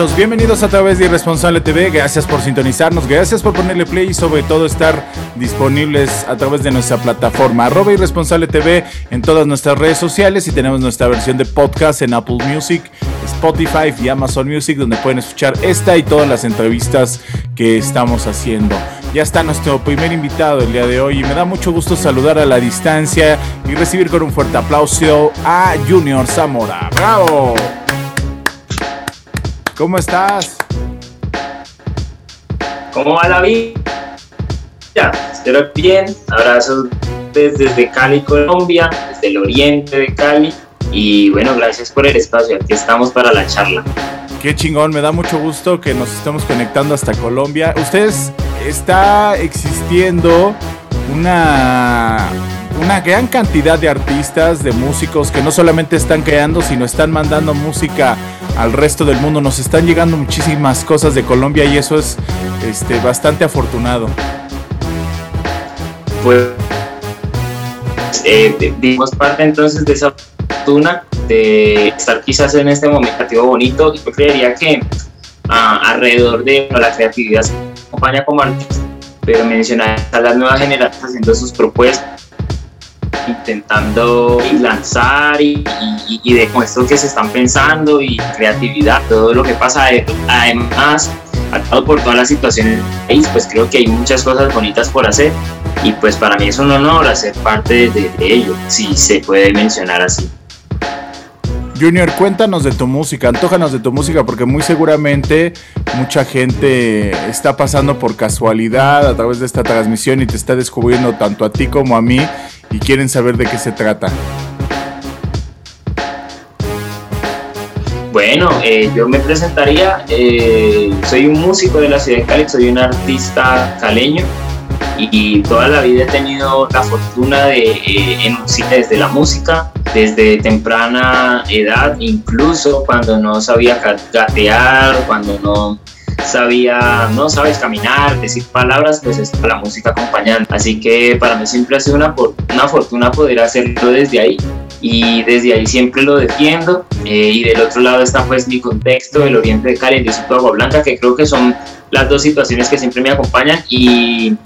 Bienvenidos a través de Irresponsable TV. Gracias por sintonizarnos, gracias por ponerle play y sobre todo estar disponibles a través de nuestra plataforma arroba Irresponsable TV en todas nuestras redes sociales y tenemos nuestra versión de podcast en Apple Music, Spotify y Amazon Music donde pueden escuchar esta y todas las entrevistas que estamos haciendo. Ya está nuestro primer invitado el día de hoy y me da mucho gusto saludar a la distancia y recibir con un fuerte aplauso a Junior Zamora. ¡Bravo! ¿Cómo estás? ¿Cómo va la vida? Espero bien. Abrazos desde Cali, Colombia, desde el oriente de Cali. Y bueno, gracias por el espacio. Aquí estamos para la charla. Qué chingón, me da mucho gusto que nos estemos conectando hasta Colombia. Ustedes está existiendo una una gran cantidad de artistas, de músicos que no solamente están creando, sino están mandando música al resto del mundo. Nos están llegando muchísimas cosas de Colombia y eso es este, bastante afortunado. Pues eh, dimos parte entonces de esa fortuna de estar quizás en este momento bonito. Yo creería que ah, alrededor de la creatividad se acompaña como artista, pero mencionar a las nuevas generaciones haciendo sus propuestas intentando lanzar y, de con esto que se están pensando y creatividad, todo lo que pasa. Además, atado por todas las situaciones del país, pues creo que hay muchas cosas bonitas por hacer y pues para mí es un honor hacer parte de, ello, si se puede mencionar así. Junior, cuéntanos de tu música, antójanos de tu música, porque muy seguramente mucha gente está pasando por casualidad a través de esta transmisión y te está descubriendo tanto a ti como a mí y quieren saber de qué se trata. Bueno, eh, yo me presentaría, eh, soy un músico de la ciudad de Cali, soy un artista caleño y, toda la vida he tenido la fortuna de eh, desde la música, desde temprana edad, incluso cuando no sabía gatear, cuando no sabía, no sabes caminar, decir palabras, pues está la música acompañando. Así que para mí siempre ha sido una, una fortuna poder hacerlo desde ahí y desde ahí siempre lo defiendo. Eh, y del otro lado está pues mi contexto, el Oriente de Cali, el Distrito de Agua Blanca, que creo que son las dos situaciones que siempre me acompañan y,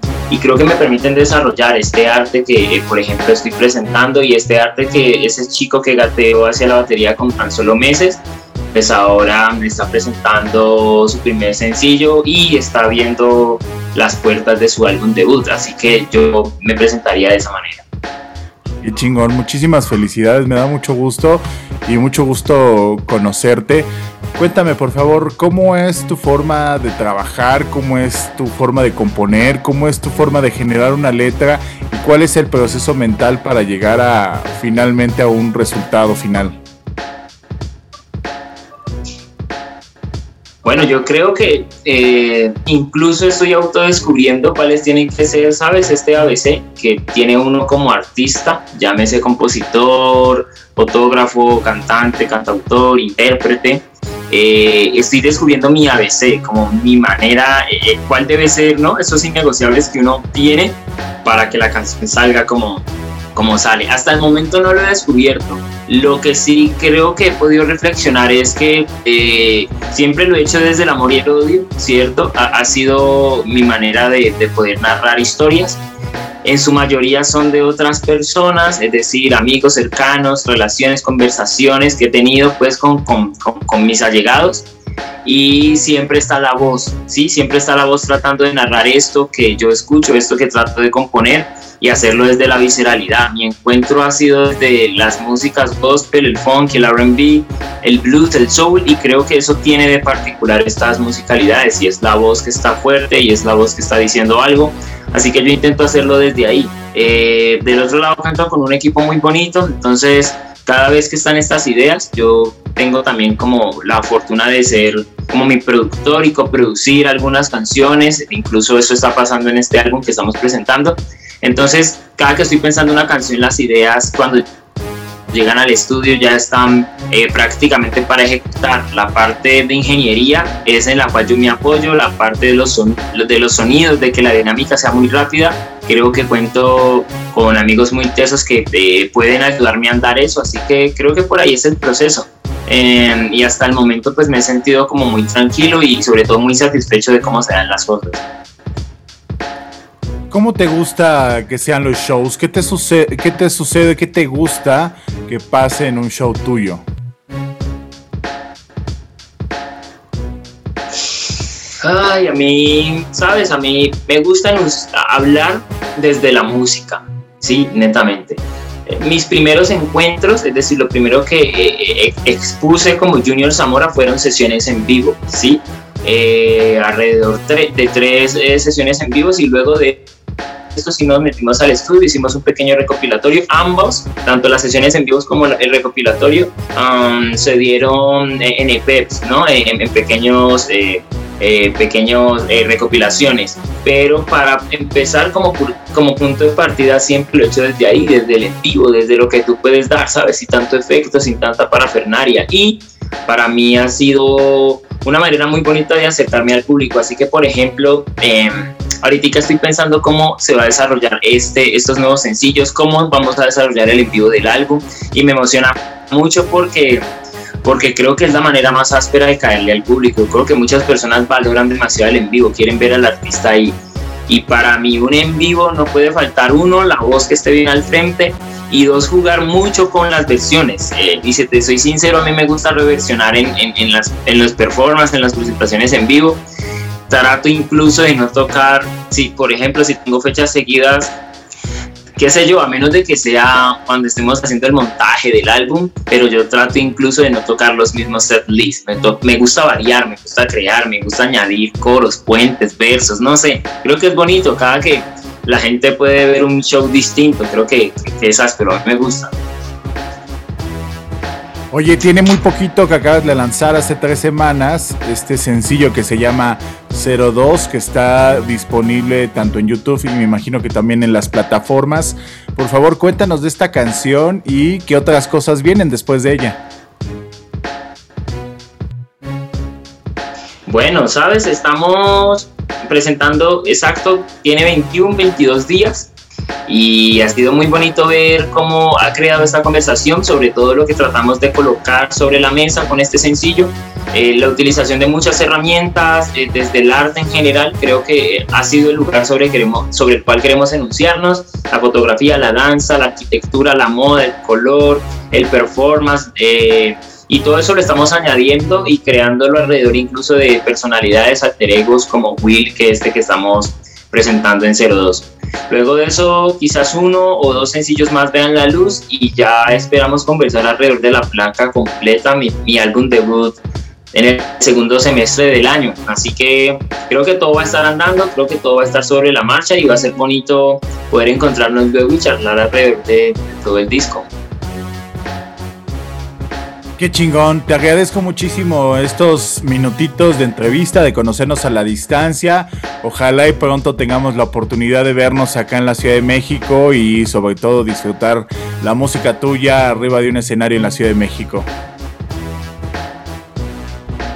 creo que me permiten desarrollar este arte que, por ejemplo, estoy presentando y este arte que ese chico que gateó hacia la batería con tan solo meses pues ahora me está presentando su primer sencillo y está viendo las puertas de su álbum debut, así que yo me presentaría de esa manera. Y chingón, muchísimas felicidades, me da mucho gusto y mucho gusto conocerte. Cuéntame por favor, ¿cómo es tu forma de trabajar? ¿Cómo es tu forma de componer? ¿Cómo es tu forma de generar una letra? ¿Y cuál es el proceso mental para llegar a finalmente a un resultado final? Bueno, yo creo que eh, incluso estoy autodescubriendo cuáles tienen que ser, ¿sabes? Este ABC que tiene uno como artista, llámese compositor, fotógrafo, cantante, cantautor, intérprete. Eh, estoy descubriendo mi ABC, como mi manera, eh, cuál debe ser, ¿no? Esos innegociables que uno tiene para que la canción salga como, como sale. Hasta el momento no lo he descubierto. Lo que sí creo que he podido reflexionar es que eh, siempre lo he hecho desde el amor y el odio, ¿cierto? Ha, sido mi manera de, poder narrar historias. En su mayoría son de otras personas, es decir, amigos cercanos, relaciones, conversaciones que he tenido pues con mis allegados y siempre está la voz, ¿sí? Siempre está la voz tratando de narrar esto que yo escucho, esto que trato de componer y hacerlo desde la visceralidad. Mi encuentro ha sido desde las músicas gospel, el funk, el RB, el blues, el soul y creo que eso tiene de particular estas musicalidades y es la voz que está fuerte y es la voz que está diciendo algo. Así que yo intento hacerlo desde ahí. Eh, del otro lado canto con un equipo muy bonito, entonces cada vez que están estas ideas, yo tengo también como la fortuna de ser como mi productor y coproducir algunas canciones, incluso eso está pasando en este álbum que estamos presentando. Entonces, cada que estoy pensando una canción, las ideas cuando llegan al estudio ya están eh, prácticamente para ejecutar. La parte de ingeniería es en la cual yo me apoyo, la parte de los, de los sonidos, de que la dinámica sea muy rápida. Creo que cuento con amigos muy tesos que eh, pueden ayudarme a andar eso, así que creo que por ahí es el proceso. Em, y hasta el momento pues me he sentido como muy tranquilo y sobre todo muy satisfecho de cómo se dan las cosas. ¿Cómo te gusta que sean los shows? ¿Qué te sucede? ¿Qué te sucede? ¿Qué te gusta que pase en un show tuyo? Ay, a mí, sabes, a mí me gusta hablar desde la música, sí, netamente. Eh, mis primeros encuentros, es decir, lo primero que eh, eh, expuse como Junior Zamora fueron sesiones en vivo, sí, alrededor de tres sesiones en vivo y luego de esto sí nos metimos al estudio, hicimos un pequeño recopilatorio. Ambos, tanto las sesiones en vivos como el recopilatorio, se dieron en EPEPs, ¿no? En, pequeños, eh, pequeños eh, recopilaciones. Pero para empezar como, como punto de partida siempre lo he hecho desde ahí, desde el en vivo, desde lo que tú puedes dar, ¿sabes? Sin tanto efecto, sin tanta parafernaria. Y para mí ha sido una manera muy bonita de acercarme al público. Así que, por ejemplo, eh, ahorita estoy pensando cómo se va a desarrollar este, estos nuevos sencillos, cómo vamos a desarrollar el envío del álbum y me emociona mucho porque porque creo que es la manera más áspera de caerle al público. Creo que muchas personas valoran demasiado el en vivo, quieren ver al artista ahí. Y para mí un en vivo no puede faltar uno, la voz que esté bien al frente y dos, jugar mucho con las versiones. Eh, y si te soy sincero, a mí me gusta reversionar en, en, en, las, en los performances, en las presentaciones en vivo trato incluso de no tocar, si por ejemplo, si tengo fechas seguidas, qué sé yo, a menos de que sea cuando estemos haciendo el montaje del álbum, pero yo trato incluso de no tocar los mismos set lists. Me, me gusta variar, me gusta crear, me gusta añadir coros, puentes, versos, no sé. Creo que es bonito cada que la gente puede ver un show distinto. Creo que, que es áspero, a mí me gusta. Oye, tiene muy poquito que acabas de lanzar hace tres semanas este sencillo que se llama 02, que está disponible tanto en YouTube y me imagino que también en las plataformas. Por favor, cuéntanos de esta canción y qué otras cosas vienen después de ella. Bueno, sabes, estamos presentando exacto, tiene 21, 22 días y ha sido muy bonito ver cómo ha creado esta conversación sobre todo lo que tratamos de colocar sobre la mesa con este sencillo. Eh, la utilización de muchas herramientas, eh, desde el arte en general, creo que ha sido el lugar sobre, queremos, sobre el cual queremos enunciarnos. La fotografía, la danza, la arquitectura, la moda, el color, el performance. Eh, y todo eso lo estamos añadiendo y creándolo alrededor incluso de personalidades alter egos como Will, que es este que estamos presentando en 02. Luego de eso, quizás uno o dos sencillos más vean la luz y ya esperamos conversar alrededor de la placa completa, mi, álbum debut en el segundo semestre del año. Así que creo que todo va a estar andando, creo que todo va a estar sobre la marcha y va a ser bonito poder encontrarnos luego y charlar alrededor de todo el disco. Qué chingón, te agradezco muchísimo estos minutitos de entrevista, de conocernos a la distancia. Ojalá y pronto tengamos la oportunidad de vernos acá en la Ciudad de México y sobre todo disfrutar la música tuya arriba de un escenario en la Ciudad de México.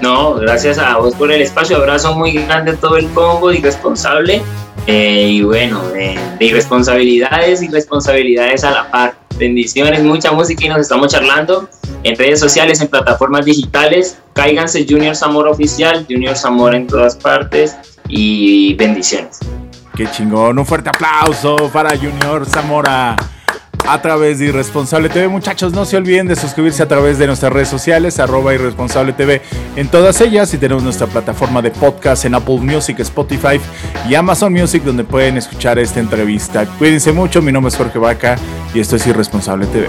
No, gracias a vos por el espacio, abrazo muy grande a todo el Congo, irresponsable. Eh, y bueno, de irresponsabilidades y responsabilidades a la par. Bendiciones, mucha música y nos estamos charlando en redes sociales, en plataformas digitales. Cáiganse Junior Zamora Oficial, Junior Zamora en todas partes y bendiciones. Qué chingón, un fuerte aplauso para Junior Zamora. a través de Irresponsable TV. Muchachos, no se olviden de suscribirse a través de nuestras redes sociales, arroba Irresponsable TV en todas ellas. Y tenemos nuestra plataforma de podcast en Apple Music, Spotify y Amazon Music, donde pueden escuchar esta entrevista. Cuídense mucho, mi nombre es Jorge Vaca y esto es Irresponsable TV.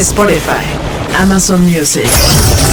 Spotify, Amazon Music.